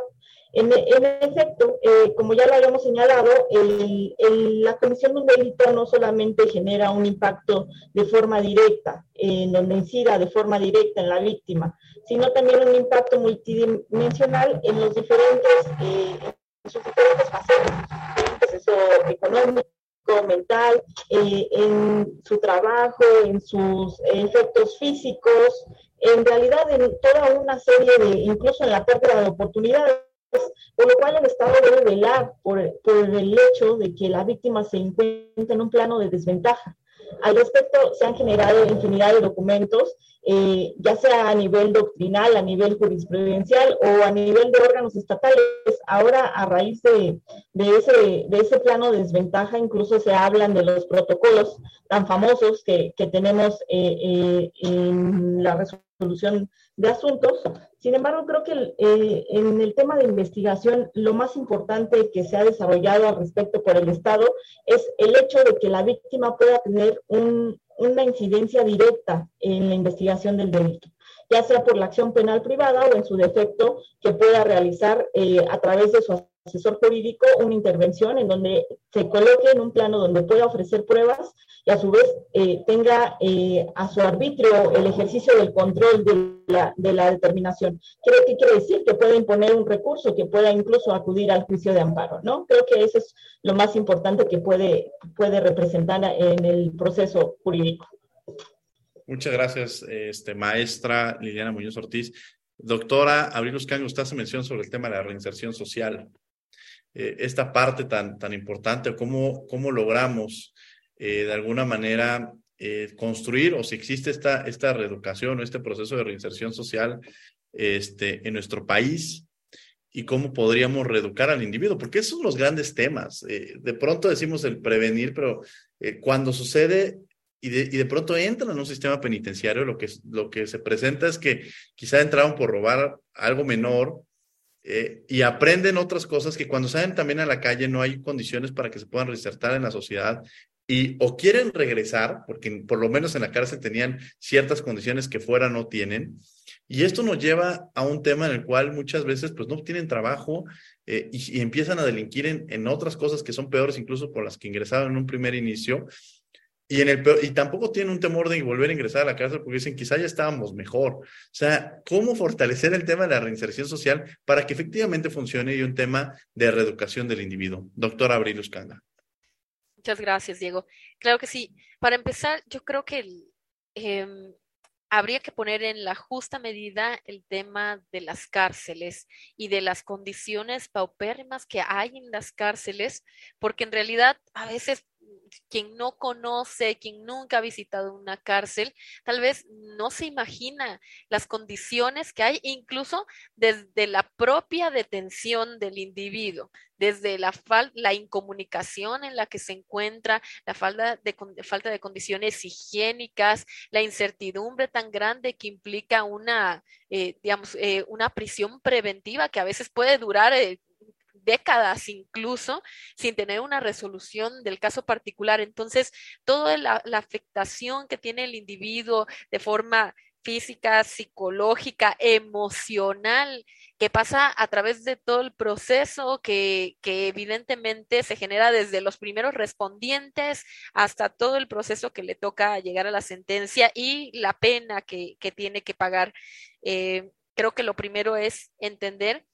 en, en efecto, eh, como ya lo habíamos señalado, la comisión de un delito no solamente genera un impacto de forma directa, en donde incida de forma directa en la víctima, sino también un impacto multidimensional en los diferentes, eh, en sus diferentes facetas, eso económico, mental, eh, en su trabajo, en sus efectos físicos, en realidad en toda una serie de, incluso en la pérdida de oportunidades por lo cual el Estado debe velar por, por, el hecho de que la víctima se encuentre en un plano de desventaja. Al respecto, se han generado infinidad de documentos, eh, ya sea a nivel doctrinal, a nivel jurisprudencial o a nivel de órganos estatales. Ahora, a raíz de, de, ese, de ese plano de desventaja, incluso se hablan de los protocolos tan famosos que, que tenemos eh, eh, en la resolución de asuntos. Sin embargo, creo que eh, en el tema de investigación, lo más importante que se ha desarrollado al respecto por el Estado es el hecho de que la víctima pueda tener un, una incidencia directa en la investigación del delito ya sea por la acción penal privada o en su defecto que pueda realizar eh, a través de su asesor jurídico una intervención en donde se coloque en un plano donde pueda ofrecer pruebas y a su vez eh, tenga eh, a su arbitrio el ejercicio del control de la, de la determinación. ¿Qué, ¿Qué quiere decir? Que pueda imponer un recurso, que pueda incluso acudir al juicio de amparo, ¿no? Creo que eso es lo más importante que puede, puede representar en el proceso jurídico. Muchas gracias, este, maestra Liliana Muñoz Ortiz. Doctora Abril Uscanga, usted hace mención sobre el tema de la reinserción social. Eh, esta parte tan, tan importante, cómo, cómo logramos eh, de alguna manera eh, construir o si existe esta, esta reeducación o este proceso de reinserción social este, en nuestro país y cómo podríamos reeducar al individuo, porque esos son los grandes temas. De pronto decimos el prevenir, pero cuando sucede y de, y de, pronto entran en un sistema penitenciario, lo que, lo que se presenta es que quizá entraron por robar algo menor eh, y aprenden otras cosas que cuando salen también a la calle no hay condiciones para que se puedan reinsertar en la sociedad y o quieren regresar, porque por lo menos en la cárcel tenían ciertas condiciones que fuera no tienen. Y esto nos lleva a un tema en el cual muchas veces pues no tienen trabajo eh, y, y, empiezan a delinquir en, en, otras cosas que son peores incluso por las que ingresaron en un primer inicio. Y, en el, y tampoco tienen un temor de volver a ingresar a la cárcel porque dicen quizá ya estábamos mejor. O sea, ¿cómo fortalecer el tema de la reinserción social para que efectivamente funcione y un tema de reeducación del individuo? Doctora Abril Uscanga. Muchas gracias, Diego. Claro que sí. Para empezar, yo creo que eh, habría que poner en la justa medida el tema de las cárceles y de las condiciones paupérrimas que hay en las cárceles, porque en realidad a veces quien no conoce, quien nunca ha visitado una cárcel, tal vez no se imagina las condiciones que hay, incluso desde la propia detención del individuo, desde la, la incomunicación en la que se encuentra, la falta de, condiciones higiénicas, la incertidumbre tan grande que implica una, eh, digamos, eh, una prisión preventiva que a veces puede durar eh, décadas incluso sin tener una resolución del caso particular. Entonces, toda la, afectación que tiene el individuo de forma física, psicológica, emocional, que pasa a través de todo el proceso que, evidentemente se genera desde los primeros respondientes hasta todo el proceso que le toca llegar a la sentencia y la pena que, que tiene que pagar. Eh, creo que lo primero es entender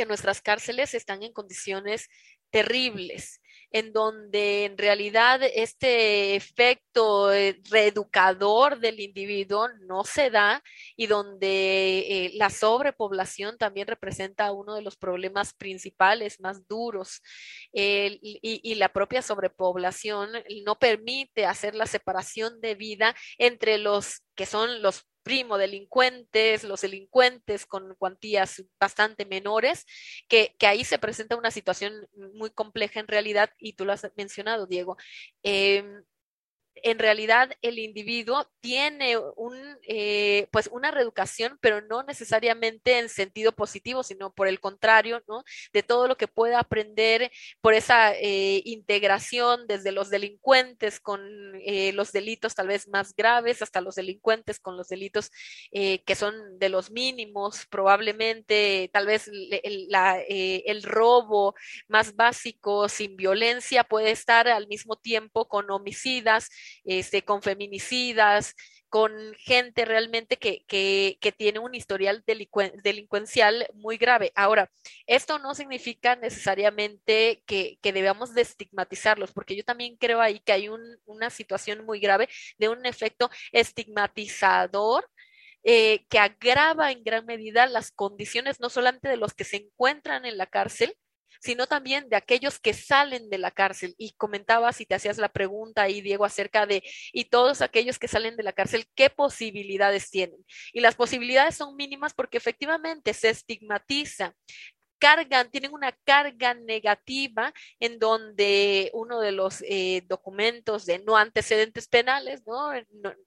que nuestras cárceles están en condiciones terribles, en donde en realidad este efecto eh, reeducador del individuo no se da y donde eh, la sobrepoblación también representa uno de los problemas principales más duros. Y, y la propia sobrepoblación no permite hacer la separación de vida entre los que son los primo delincuentes, los delincuentes con cuantías bastante menores, que, que, ahí se presenta una situación muy compleja en realidad, y tú lo has mencionado, Diego. Eh, en realidad el individuo tiene un, eh, pues una reeducación, pero no necesariamente en sentido positivo, sino por el contrario, ¿no? De todo lo que puede aprender por esa eh, integración desde los delincuentes con eh, los delitos tal vez más graves hasta los delincuentes con los delitos que son de los mínimos, probablemente tal vez el, la, el robo más básico sin violencia puede estar al mismo tiempo con homicidas, este, con feminicidas, con gente realmente que, que, tiene un historial delincuencial muy grave. Ahora, esto no significa necesariamente que, que, debamos de estigmatizarlos, porque yo también creo ahí que hay un, una situación muy grave de un efecto estigmatizador eh, que agrava en gran medida las condiciones no solamente de los que se encuentran en la cárcel, sino también de aquellos que salen de la cárcel. Y comentabas y te hacías la pregunta ahí, Diego, acerca de, y todos aquellos que salen de la cárcel, ¿qué posibilidades tienen? Y las posibilidades son mínimas porque efectivamente se estigmatiza cargan, tienen una carga negativa en donde uno de los eh, documentos de no antecedentes penales, ¿no?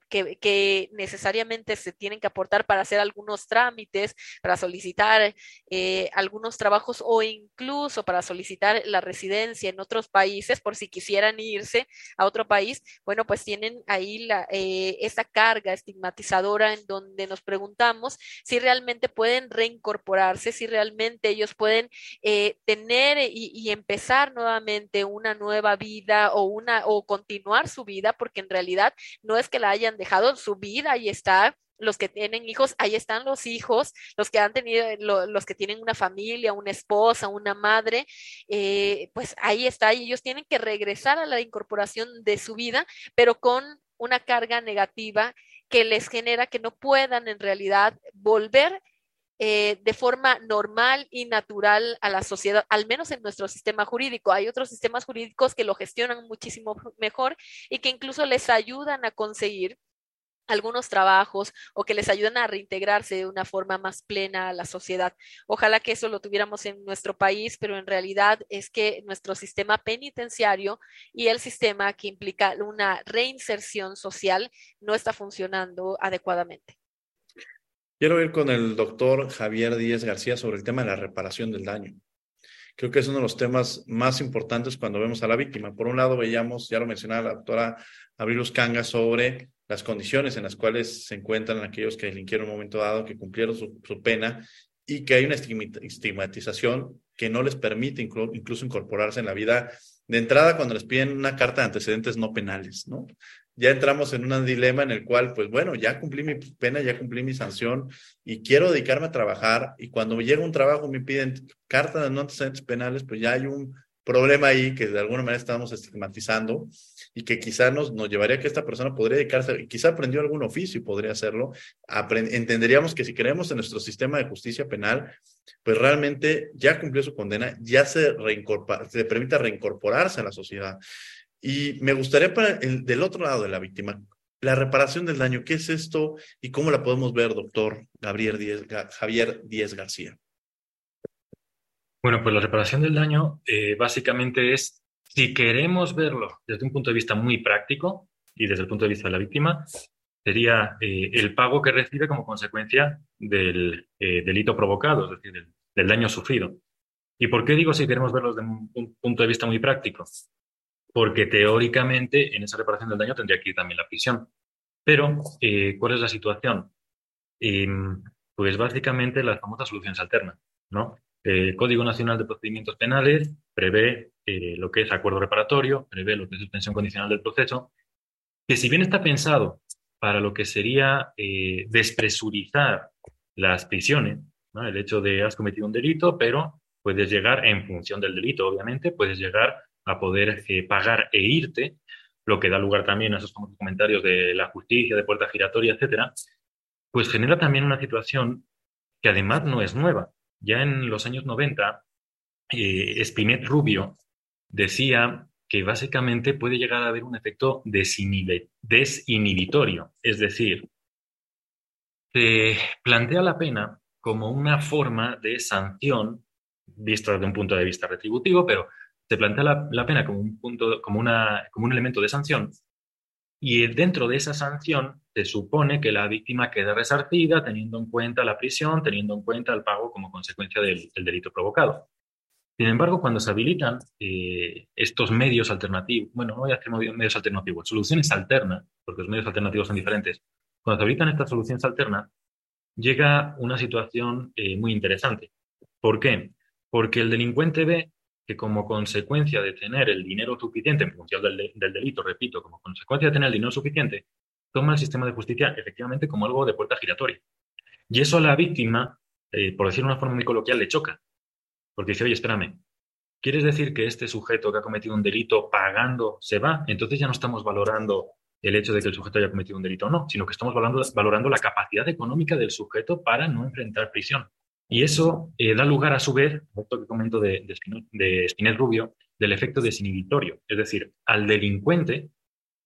que, necesariamente se tienen que aportar para hacer algunos trámites, para solicitar eh, algunos trabajos o incluso para solicitar la residencia en otros países por si quisieran irse a otro país, bueno, pues tienen ahí la, eh, esa carga estigmatizadora en donde nos preguntamos si realmente pueden reincorporarse, si realmente ellos pueden pueden eh, tener y, y, empezar nuevamente una nueva vida o una o continuar su vida, porque en realidad no es que la hayan dejado, su vida ahí está, los que tienen hijos, ahí están los hijos, los que han tenido, lo, los que tienen una familia, una esposa, una madre, eh, pues ahí está, y ellos tienen que regresar a la incorporación de su vida, pero con una carga negativa que les genera que no puedan en realidad volver eh, de forma normal y natural a la sociedad, al menos en nuestro sistema jurídico. Hay otros sistemas jurídicos que lo gestionan muchísimo mejor y que incluso les ayudan a conseguir algunos trabajos o que les ayudan a reintegrarse de una forma más plena a la sociedad. Ojalá que eso lo tuviéramos en nuestro país, pero en realidad es que nuestro sistema penitenciario y el sistema que implica una reinserción social no está funcionando adecuadamente. Quiero ir con el doctor Javier Díez García sobre el tema de la reparación del daño. Creo que es uno de los temas más importantes cuando vemos a la víctima. Por un lado, veíamos, ya lo mencionaba la doctora Abril Canga, sobre las condiciones en las cuales se encuentran aquellos que delinquieron en un momento dado, que cumplieron su, su pena y que hay una estigmatización que no les permite incluso incorporarse en la vida de entrada cuando les piden una carta de antecedentes no penales, ¿no? Ya entramos en un dilema en el cual, pues bueno, ya cumplí mi pena, ya cumplí mi sanción y quiero dedicarme a trabajar y cuando llega un trabajo me piden carta de no antecedentes penales, pues ya hay un problema ahí que de alguna manera estamos estigmatizando y que quizá nos, nos llevaría a que esta persona podría dedicarse, y quizá aprendió algún oficio y podría hacerlo, entenderíamos que si creemos en nuestro sistema de justicia penal, pues realmente ya cumplió su condena, ya se, se permite reincorporarse a la sociedad. Y me gustaría para el, del otro lado de la víctima, la reparación del daño, ¿qué es esto y cómo la podemos ver, doctor Gabriel Díez, Javier Díez García? Bueno, pues la reparación del daño eh, básicamente es, si queremos verlo desde un punto de vista muy práctico y desde el punto de vista de la víctima, sería eh, el pago que recibe como consecuencia del eh, delito provocado, es decir, del, del daño sufrido. ¿Y por qué digo si queremos verlo desde un punto de vista muy práctico? Porque teóricamente en esa reparación del daño tendría que ir también la prisión. Pero, eh, ¿cuál es la situación? em, pues básicamente las famosas soluciones alternas, ¿no? El Código Nacional de Procedimientos Penales prevé eh, lo que es acuerdo reparatorio, prevé lo que es suspensión condicional del proceso, que si bien está pensado para lo que sería eh, despresurizar las prisiones, el hecho de has cometido un delito, pero puedes llegar, en función del delito, obviamente, puedes llegar a poder eh, pagar e irte, lo que da lugar también a esos comentarios de la justicia, de puerta giratoria, etcétera, pues genera también una situación que además no es nueva. Ya en los años 90, eh, Spinet Rubio decía que básicamente puede llegar a haber un efecto desinhibitorio, es decir, se plantea la pena como una forma de sanción, vista desde un punto de vista retributivo, pero se plantea la, pena como un, punto, como, una, como un elemento de sanción y dentro de esa sanción se supone que la víctima queda resarcida teniendo en cuenta la prisión, teniendo en cuenta el pago como consecuencia del, delito provocado. Sin embargo, cuando se habilitan eh, estos medios alternativos, bueno, no voy a medios alternativos, soluciones alternas, porque los medios alternativos son diferentes, cuando se habilitan estas soluciones alternas, llega una situación eh, muy interesante. ¿Por qué? Porque el delincuente ve que como consecuencia de tener el dinero suficiente en función del, delito, repito, como consecuencia de tener el dinero suficiente, toma el sistema de justicia efectivamente como algo de puerta giratoria. Y eso a la víctima, eh, por decirlo de una forma muy coloquial, le choca. Porque dice, oye, espérame, ¿quieres decir que este sujeto que ha cometido un delito pagando se va? Entonces ya no estamos valorando el hecho de que el sujeto haya cometido un delito o no, sino que estamos valorando, valorando la capacidad económica del sujeto para no enfrentar prisión. Y eso eh, da lugar, a su vez, esto que comento de, de, Spinel Rubio, del efecto desinhibitorio. Es decir, al delincuente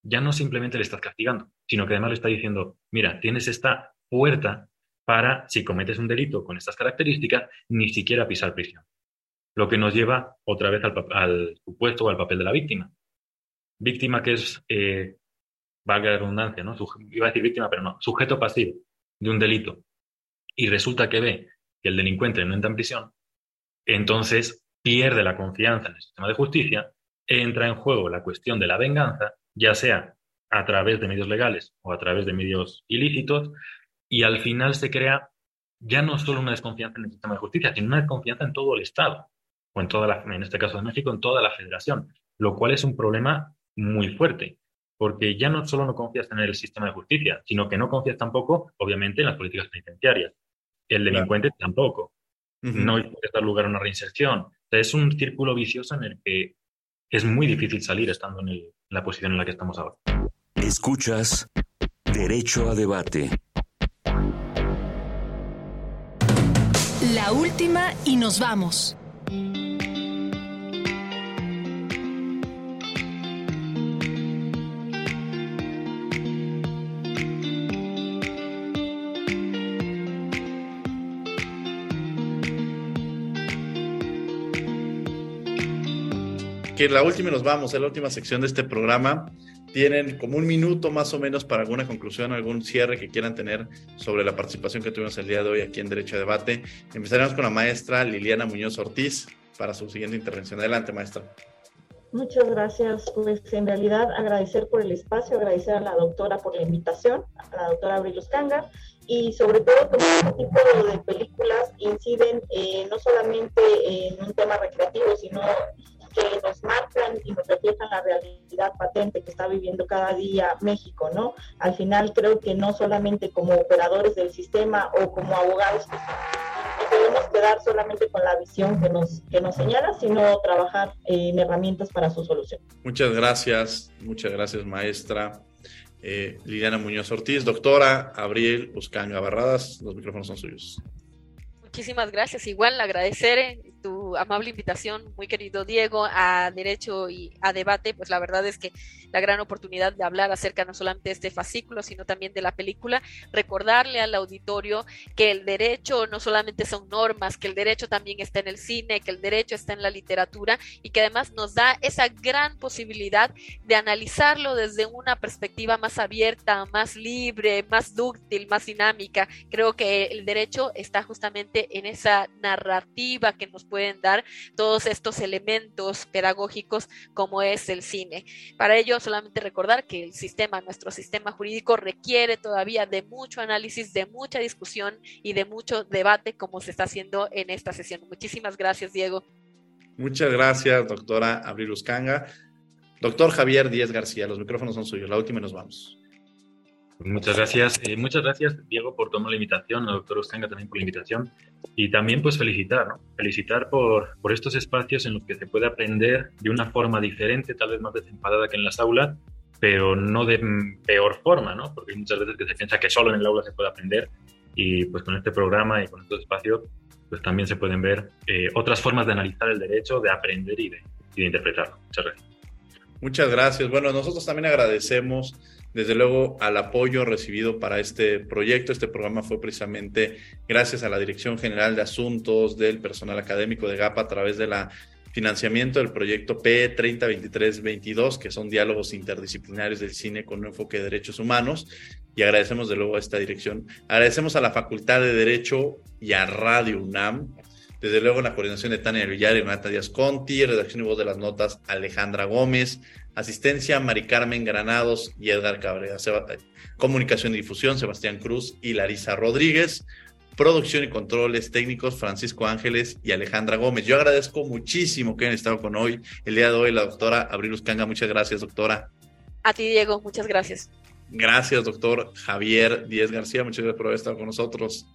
ya no simplemente le estás castigando, sino que además le está diciendo, mira, tienes esta puerta para, si cometes un delito con estas características, ni siquiera pisar prisión. Lo que nos lleva otra vez al, supuesto o al papel de la víctima. Víctima que es, eh, valga la redundancia, ¿no? iba a decir víctima, pero no, sujeto pasivo de un delito. Y resulta que ve el delincuente no entra en prisión, entonces pierde la confianza en el sistema de justicia, entra en juego la cuestión de la venganza, ya sea a través de medios legales o a través de medios ilícitos, y al final se crea ya no solo una desconfianza en el sistema de justicia, sino una desconfianza en todo el Estado, o en toda la, en este caso de México, en toda la federación, lo cual es un problema muy fuerte, porque ya no solo no confías en el sistema de justicia, sino que no confías tampoco, obviamente, en las políticas penitenciarias el delincuente tampoco. No puede dar lugar a una reinserción. es un círculo vicioso en el que es muy difícil salir estando en, en la posición en la que estamos ahora. Escuchas Derecho a Debate. La última y nos vamos. Que la última nos vamos, en la última sección de este programa. Tienen como un minuto más o menos para alguna conclusión, algún cierre que quieran tener sobre la participación que tuvimos el día de hoy aquí en Derecho a Debate. Empezaremos con la maestra Liliana Muñoz Ortiz para su siguiente intervención. Adelante, maestra. Muchas gracias. Pues en realidad agradecer por el espacio, agradecer a la doctora por la invitación, a la doctora Abril Uscanga, y sobre todo porque este tipo de películas inciden eh, no solamente en un tema recreativo, sino que nos marcan y nos reflejan la realidad patente que está viviendo cada día México, ¿no? Al final creo que no solamente como operadores del sistema o como abogados no podemos quedar solamente con la visión que nos, que nos señala, sino trabajar en herramientas para su solución. Muchas gracias, muchas gracias maestra. Eh, Liliana Muñoz Ortiz, doctora Abril Buscanga Barradas, los micrófonos son suyos. Muchísimas gracias. Igual agradecer eh, amable invitación, muy querido Diego, a Derecho y a Debate. Pues la verdad es que la gran oportunidad de hablar acerca no solamente de este fascículo, sino también de la película. Recordarle al auditorio que el derecho no solamente son normas, que el derecho también está en el cine, que el derecho está en la literatura y que además nos da esa gran posibilidad de analizarlo desde una perspectiva más abierta, más libre, más dúctil, más dinámica. Creo que el derecho está justamente en esa narrativa que nos pueden todos estos elementos pedagógicos como es el cine. Para ello, solamente recordar que el sistema, nuestro sistema jurídico requiere todavía de mucho análisis, de mucha discusión y de mucho debate como se está haciendo en esta sesión. Muchísimas gracias, Diego. Muchas gracias, doctora Abril Uscanga. Doctor Javier Díez García, los micrófonos son suyos. La última y nos vamos. Muchas gracias. Eh, muchas gracias, Diego, por tomar la invitación, al doctor Uscanga también por la invitación. Y también, pues, felicitar, ¿no? Felicitar por, por estos espacios en los que se puede aprender de una forma diferente, tal vez más desenfadada que en las aulas, pero no de peor forma, ¿no? Porque hay muchas veces que se piensa que solo en el aula se puede aprender y pues con este programa y con estos espacios pues también se pueden ver eh, otras formas de analizar el derecho, de aprender y de, y de interpretarlo. Muchas gracias. Muchas gracias. Bueno, nosotros también agradecemos desde luego al apoyo recibido para este proyecto. Este programa fue precisamente gracias a la Dirección General de Asuntos del Personal Académico de GAPA a través de la financiamiento del proyecto P302322, que son diálogos interdisciplinarios del cine con un enfoque de derechos humanos. Y agradecemos de luego a esta dirección. Agradecemos a la Facultad de Derecho y a Radio UNAM. Desde luego, la coordinación de Tania Villar y Renata Díaz Conti, redacción y voz de las notas Alejandra Gómez, asistencia Mari Carmen Granados y Edgar Cabrera, comunicación y difusión Sebastián Cruz y Larisa Rodríguez, producción y controles técnicos Francisco Ángeles y Alejandra Gómez. Yo agradezco muchísimo que hayan estado con hoy, el día de hoy, la doctora Abril Uscanga. Muchas gracias, doctora. A ti, Diego, muchas gracias. Gracias, doctor Javier Díez García. Muchas gracias por haber estado con nosotros.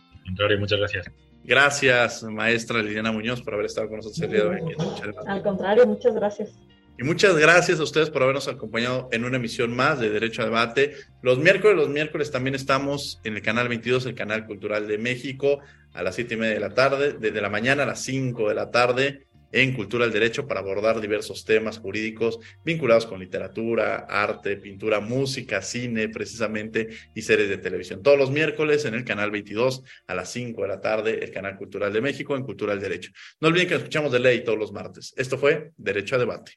muchas gracias. Gracias, maestra Liliana Muñoz, por haber estado con nosotros el día de hoy. Al contrario, muchas gracias. Y muchas gracias a ustedes por habernos acompañado en una emisión más de Derecho a Debate. Los miércoles, los miércoles también estamos en el canal 22, el canal cultural de México, a las siete y media de la tarde, desde la mañana a las 5 de la tarde en Cultura del Derecho para abordar diversos temas jurídicos vinculados con literatura, arte, pintura, música, cine, precisamente, y series de televisión. Todos los miércoles en el canal 22 a las 5 de la tarde, el canal Cultural de México en Cultura del Derecho. No olviden que escuchamos de ley todos los martes. Esto fue Derecho a Debate.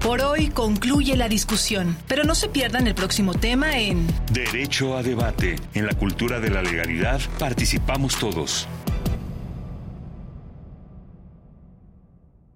Por hoy concluye la discusión, pero no se pierdan el próximo tema en Derecho a Debate. En la cultura de la legalidad participamos todos.